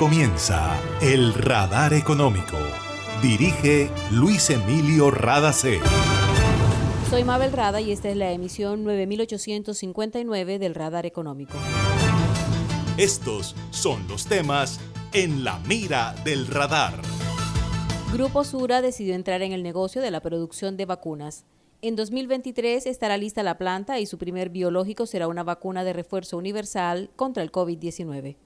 comienza El Radar Económico. Dirige Luis Emilio Radacé. Soy Mabel Rada y esta es la emisión 9859 del Radar Económico. Estos son los temas en la mira del radar. Grupo Sura decidió entrar en el negocio de la producción de vacunas. En 2023 estará lista la planta y su primer biológico será una vacuna de refuerzo universal contra el COVID-19.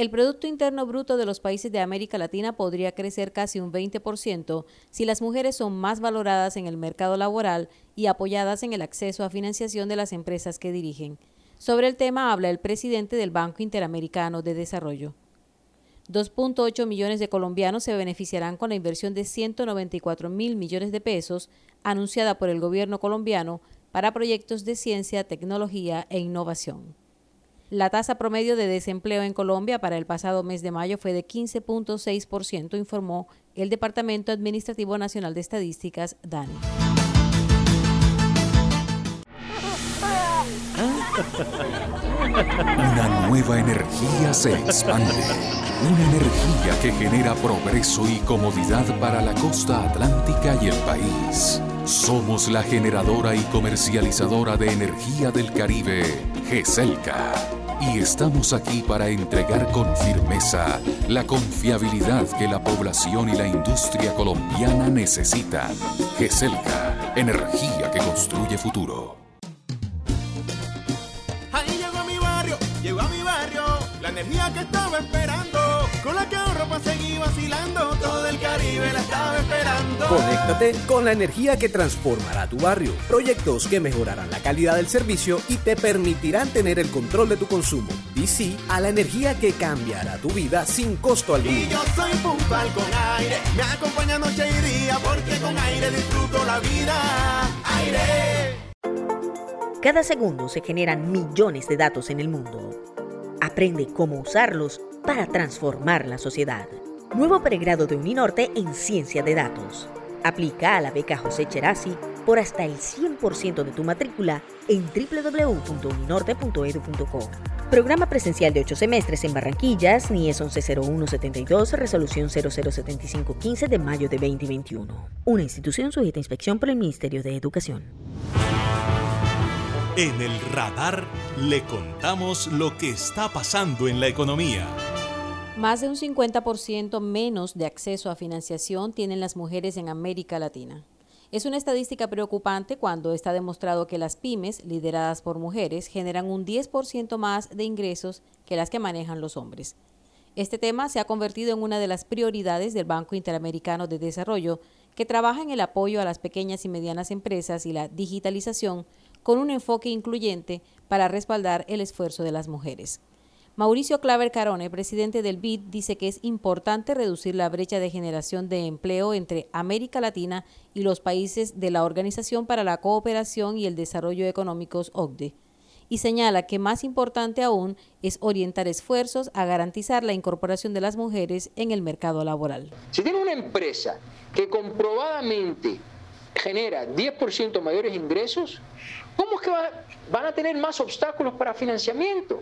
El Producto Interno Bruto de los países de América Latina podría crecer casi un 20% si las mujeres son más valoradas en el mercado laboral y apoyadas en el acceso a financiación de las empresas que dirigen. Sobre el tema habla el presidente del Banco Interamericano de Desarrollo. 2.8 millones de colombianos se beneficiarán con la inversión de 194 mil millones de pesos anunciada por el gobierno colombiano para proyectos de ciencia, tecnología e innovación. La tasa promedio de desempleo en Colombia para el pasado mes de mayo fue de 15.6%, informó el Departamento Administrativo Nacional de Estadísticas, DANI. Una nueva energía se expande. Una energía que genera progreso y comodidad para la costa atlántica y el país. Somos la generadora y comercializadora de energía del Caribe, GESELCA. Y estamos aquí para entregar con firmeza la confiabilidad que la población y la industria colombiana necesitan. GESELCA, energía que construye futuro. Vacilando, todo el Caribe la estaba esperando. Conéctate con la energía que transformará tu barrio. Proyectos que mejorarán la calidad del servicio y te permitirán tener el control de tu consumo. Y sí a la energía que cambiará tu vida sin costo alguno. Y yo soy puntual con aire, me acompaña noche y día, porque con aire disfruto la vida. Aire. Cada segundo se generan millones de datos en el mundo. Aprende cómo usarlos para transformar la sociedad. Nuevo pregrado de Uninorte en Ciencia de Datos. Aplica a la beca José Cherasi por hasta el 100% de tu matrícula en www.uninorte.edu.co. Programa presencial de 8 semestres en Barranquillas, NIES 110172, resolución 007515 de mayo de 2021. Una institución sujeta a inspección por el Ministerio de Educación. En el radar le contamos lo que está pasando en la economía. Más de un 50% menos de acceso a financiación tienen las mujeres en América Latina. Es una estadística preocupante cuando está demostrado que las pymes, lideradas por mujeres, generan un 10% más de ingresos que las que manejan los hombres. Este tema se ha convertido en una de las prioridades del Banco Interamericano de Desarrollo, que trabaja en el apoyo a las pequeñas y medianas empresas y la digitalización con un enfoque incluyente para respaldar el esfuerzo de las mujeres. Mauricio Claver Carone, presidente del BID, dice que es importante reducir la brecha de generación de empleo entre América Latina y los países de la Organización para la Cooperación y el Desarrollo Económicos OCDE y señala que más importante aún es orientar esfuerzos a garantizar la incorporación de las mujeres en el mercado laboral. Si tiene una empresa que comprobadamente genera 10% mayores ingresos, ¿cómo es que va- van a tener más obstáculos para financiamiento?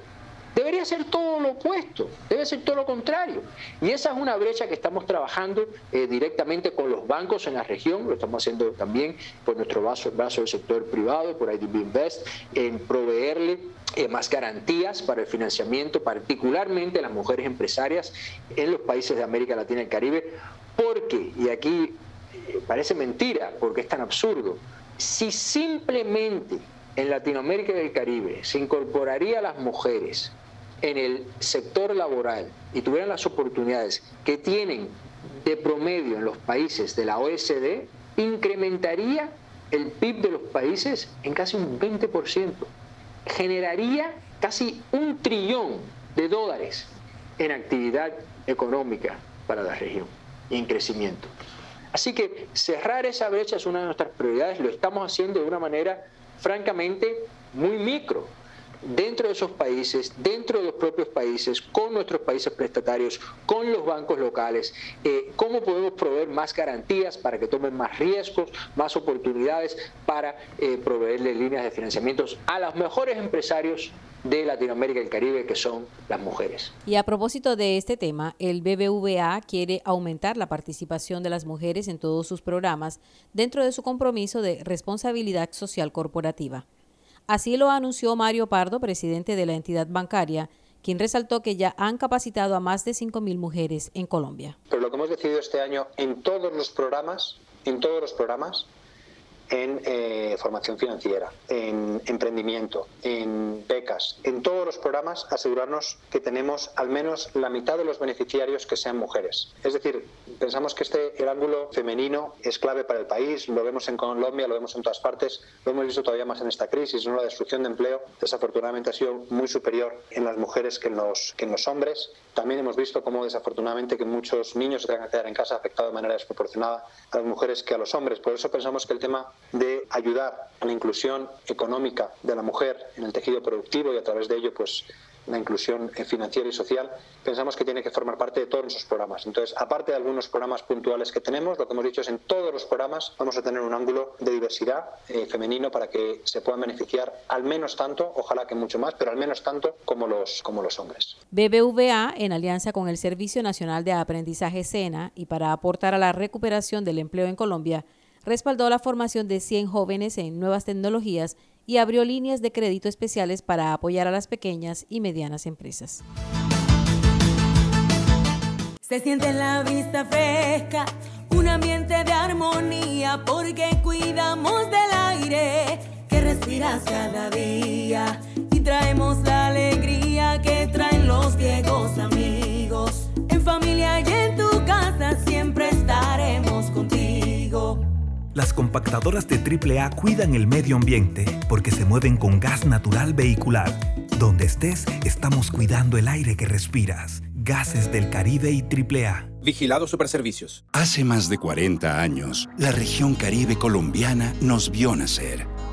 Debería ser todo lo opuesto, debe ser todo lo contrario. Y esa es una brecha que estamos trabajando eh, directamente con los bancos en la región, lo estamos haciendo también por nuestro brazo, brazo del sector privado, por IDB Invest, en proveerle eh, más garantías para el financiamiento, particularmente a las mujeres empresarias en los países de América Latina y el Caribe, porque, y aquí eh, parece mentira, porque es tan absurdo, si simplemente en Latinoamérica y el Caribe se incorporaría a las mujeres en el sector laboral y tuvieran las oportunidades que tienen de promedio en los países de la OSD, incrementaría el PIB de los países en casi un 20%. Generaría casi un trillón de dólares en actividad económica para la región y en crecimiento. Así que cerrar esa brecha es una de nuestras prioridades, lo estamos haciendo de una manera francamente muy micro, dentro de esos países, dentro de los propios países, con nuestros países prestatarios, con los bancos locales, eh, cómo podemos proveer más garantías para que tomen más riesgos, más oportunidades para eh, proveerle líneas de financiamientos a los mejores empresarios de Latinoamérica y el Caribe, que son las mujeres. Y a propósito de este tema, el BBVA quiere aumentar la participación de las mujeres en todos sus programas dentro de su compromiso de responsabilidad social corporativa. Así lo anunció Mario Pardo, presidente de la entidad bancaria, quien resaltó que ya han capacitado a más de 5.000 mujeres en Colombia. Pero lo que hemos decidido este año en todos los programas, en todos los programas, en eh, formación financiera, en emprendimiento, en becas, en todos los programas, asegurarnos que tenemos al menos la mitad de los beneficiarios que sean mujeres. Es decir, pensamos que este el ángulo femenino es clave para el país, lo vemos en Colombia, lo vemos en todas partes, lo hemos visto todavía más en esta crisis, ¿no? la destrucción de empleo desafortunadamente ha sido muy superior en las mujeres que en los, que en los hombres. También hemos visto cómo desafortunadamente que muchos niños se tengan que quedar en casa afectado de manera desproporcionada a las mujeres que a los hombres. Por eso pensamos que el tema de ayudar a la inclusión económica de la mujer en el tejido productivo y a través de ello pues la inclusión financiera y social, pensamos que tiene que formar parte de todos nuestros programas. Entonces, aparte de algunos programas puntuales que tenemos, lo que hemos dicho es en todos los programas vamos a tener un ángulo de diversidad eh, femenino para que se puedan beneficiar al menos tanto, ojalá que mucho más, pero al menos tanto como los, como los hombres. BBVA, en alianza con el Servicio Nacional de Aprendizaje SENA y para aportar a la recuperación del empleo en Colombia, respaldó la formación de 100 jóvenes en nuevas tecnologías y abrió líneas de crédito especiales para apoyar a las pequeñas y medianas empresas. Se siente en la vista fresca, un ambiente de armonía, porque cuidamos del aire que respiras cada día y traemos la alegría que traen los viejos amigos. En familia y en tu Las compactadoras de AAA cuidan el medio ambiente porque se mueven con gas natural vehicular. Donde estés, estamos cuidando el aire que respiras. Gases del Caribe y AAA. Vigilado Superservicios. Hace más de 40 años, la región caribe colombiana nos vio nacer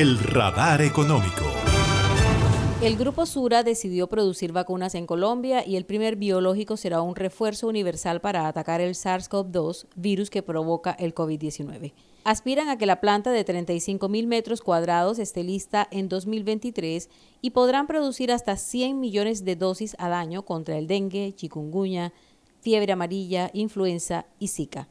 el radar económico. El Grupo Sura decidió producir vacunas en Colombia y el primer biológico será un refuerzo universal para atacar el SARS-CoV-2, virus que provoca el COVID-19. Aspiran a que la planta de 35 mil metros cuadrados esté lista en 2023 y podrán producir hasta 100 millones de dosis al año contra el dengue, chikungunya, fiebre amarilla, influenza y Zika.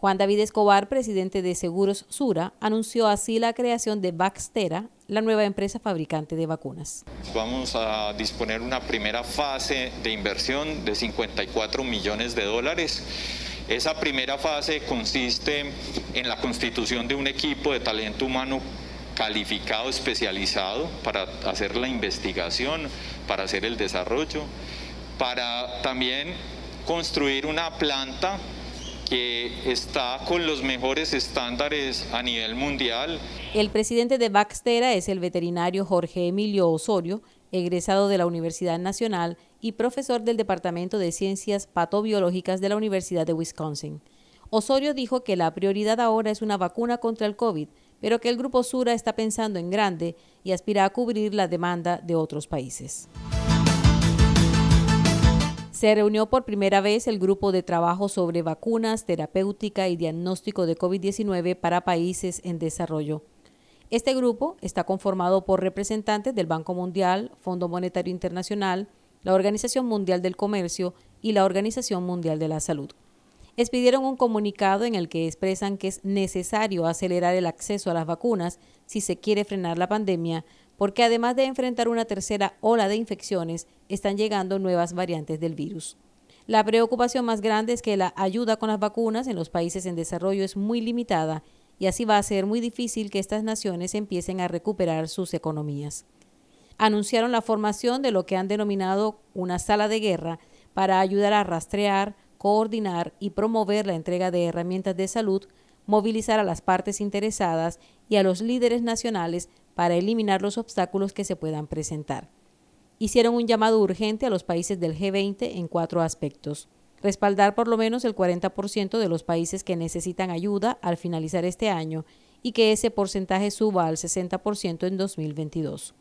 Juan David Escobar, presidente de Seguros Sura, anunció así la creación de Baxtera, la nueva empresa fabricante de vacunas. Vamos a disponer una primera fase de inversión de 54 millones de dólares. Esa primera fase consiste en la constitución de un equipo de talento humano calificado, especializado para hacer la investigación, para hacer el desarrollo, para también construir una planta que está con los mejores estándares a nivel mundial. El presidente de Baxtera es el veterinario Jorge Emilio Osorio, egresado de la Universidad Nacional y profesor del Departamento de Ciencias Patobiológicas de la Universidad de Wisconsin. Osorio dijo que la prioridad ahora es una vacuna contra el COVID, pero que el Grupo Sura está pensando en grande y aspira a cubrir la demanda de otros países. Se reunió por primera vez el grupo de trabajo sobre vacunas, terapéutica y diagnóstico de COVID-19 para países en desarrollo. Este grupo está conformado por representantes del Banco Mundial, Fondo Monetario Internacional, la Organización Mundial del Comercio y la Organización Mundial de la Salud. Expidieron un comunicado en el que expresan que es necesario acelerar el acceso a las vacunas si se quiere frenar la pandemia, porque además de enfrentar una tercera ola de infecciones, están llegando nuevas variantes del virus. La preocupación más grande es que la ayuda con las vacunas en los países en desarrollo es muy limitada y así va a ser muy difícil que estas naciones empiecen a recuperar sus economías. Anunciaron la formación de lo que han denominado una sala de guerra para ayudar a rastrear, coordinar y promover la entrega de herramientas de salud, movilizar a las partes interesadas y a los líderes nacionales para eliminar los obstáculos que se puedan presentar. hicieron un llamado urgente a los países del G20 en cuatro aspectos. Respaldar por lo menos el 40% de los países que necesitan ayuda al finalizar este año y que ese porcentaje suba al 60% en 2022.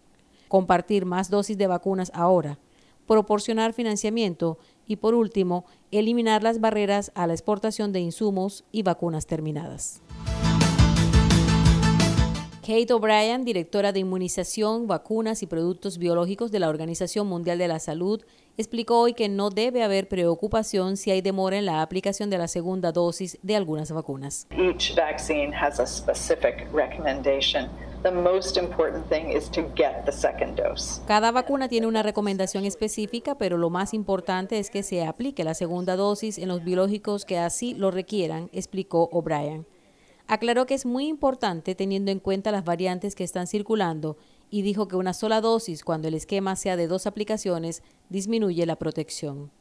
Compartir más dosis de vacunas ahora, proporcionar financiamiento y, por último, eliminar las barreras a la exportación de insumos y vacunas terminadas. Kate O'Brien, directora de Inmunización, Vacunas y Productos Biológicos de la Organización Mundial de la Salud, explicó hoy que no debe haber preocupación si hay demora en la aplicación de la segunda dosis de algunas vacunas. Each vaccine has a specific recommendation. The most important thing is to get the second dose. Cada vacuna tiene una recomendación específica, pero lo más importante es que se aplique la segunda dosis en los biológicos que así lo requieran, explicó O'Brien. Aclaró que es muy importante teniendo en cuenta las variantes que están circulando y dijo que una sola dosis, cuando el esquema sea de dos aplicaciones, disminuye la protección.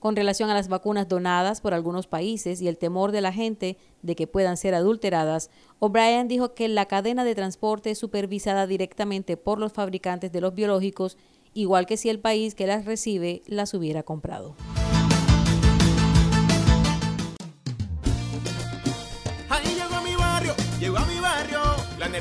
Con relación a las vacunas donadas por algunos países y el temor de la gente de que puedan ser adulteradas, O'Brien dijo que la cadena de transporte es supervisada directamente por los fabricantes de los biológicos, igual que si el país que las recibe las hubiera comprado.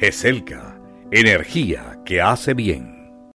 GESELCA, energía que hace bien.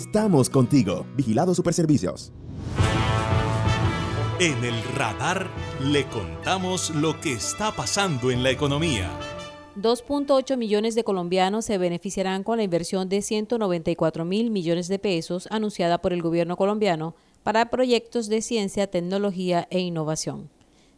Estamos contigo. Vigilado Superservicios. En el radar le contamos lo que está pasando en la economía. 2.8 millones de colombianos se beneficiarán con la inversión de 194 mil millones de pesos anunciada por el gobierno colombiano para proyectos de ciencia, tecnología e innovación.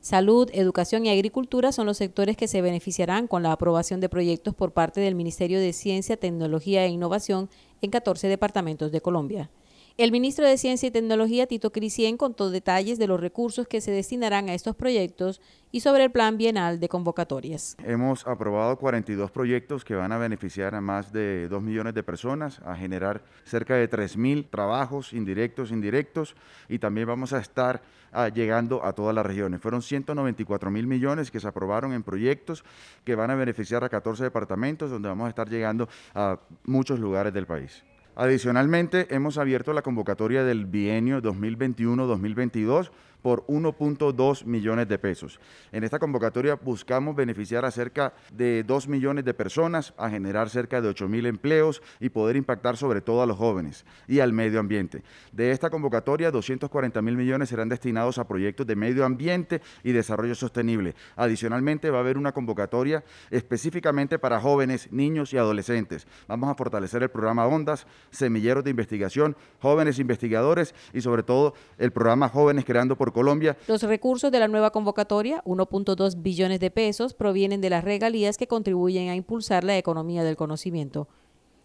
Salud, educación y agricultura son los sectores que se beneficiarán con la aprobación de proyectos por parte del Ministerio de Ciencia, Tecnología e Innovación en 14 departamentos de Colombia. El ministro de Ciencia y Tecnología, Tito Crisien, contó detalles de los recursos que se destinarán a estos proyectos y sobre el plan bienal de convocatorias. Hemos aprobado 42 proyectos que van a beneficiar a más de 2 millones de personas, a generar cerca de 3 mil trabajos indirectos, indirectos, y también vamos a estar ah, llegando a todas las regiones. Fueron 194 mil millones que se aprobaron en proyectos que van a beneficiar a 14 departamentos, donde vamos a estar llegando a muchos lugares del país. Adicionalmente, hemos abierto la convocatoria del bienio 2021-2022 por 1.2 millones de pesos. En esta convocatoria buscamos beneficiar a cerca de 2 millones de personas, a generar cerca de 8 mil empleos y poder impactar sobre todo a los jóvenes y al medio ambiente. De esta convocatoria, 240 mil millones serán destinados a proyectos de medio ambiente y desarrollo sostenible. Adicionalmente, va a haber una convocatoria específicamente para jóvenes, niños y adolescentes. Vamos a fortalecer el programa Ondas, semilleros de investigación, jóvenes investigadores y sobre todo el programa Jóvenes Creando Colombia. Los recursos de la nueva convocatoria, 1.2 billones de pesos, provienen de las regalías que contribuyen a impulsar la economía del conocimiento.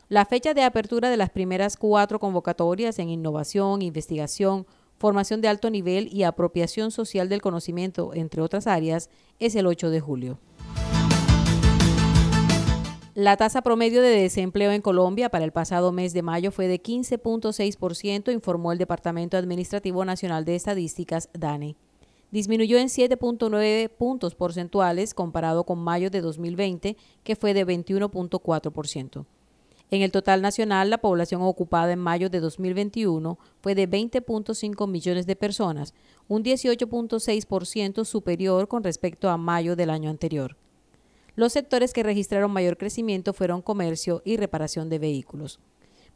La fecha de apertura de las primeras cuatro convocatorias en innovación, investigación, formación de alto nivel y apropiación social del conocimiento, entre otras áreas, es el 8 de julio. La tasa promedio de desempleo en Colombia para el pasado mes de mayo fue de 15.6%, informó el Departamento Administrativo Nacional de Estadísticas, DANE. Disminuyó en 7.9 puntos porcentuales comparado con mayo de 2020, que fue de 21.4%. En el total nacional, la población ocupada en mayo de 2021 fue de 20.5 millones de personas, un 18.6% superior con respecto a mayo del año anterior. Los sectores que registraron mayor crecimiento fueron comercio y reparación de vehículos.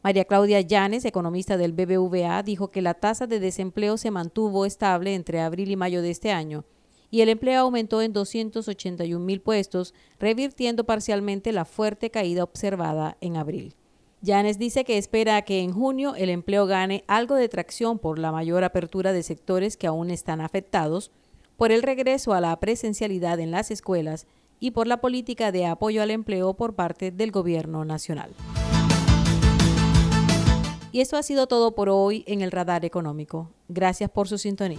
María Claudia Llanes, economista del BBVA, dijo que la tasa de desempleo se mantuvo estable entre abril y mayo de este año y el empleo aumentó en 281 mil puestos, revirtiendo parcialmente la fuerte caída observada en abril. Llanes dice que espera que en junio el empleo gane algo de tracción por la mayor apertura de sectores que aún están afectados, por el regreso a la presencialidad en las escuelas y por la política de apoyo al empleo por parte del Gobierno Nacional. Y eso ha sido todo por hoy en el Radar Económico. Gracias por su sintonía.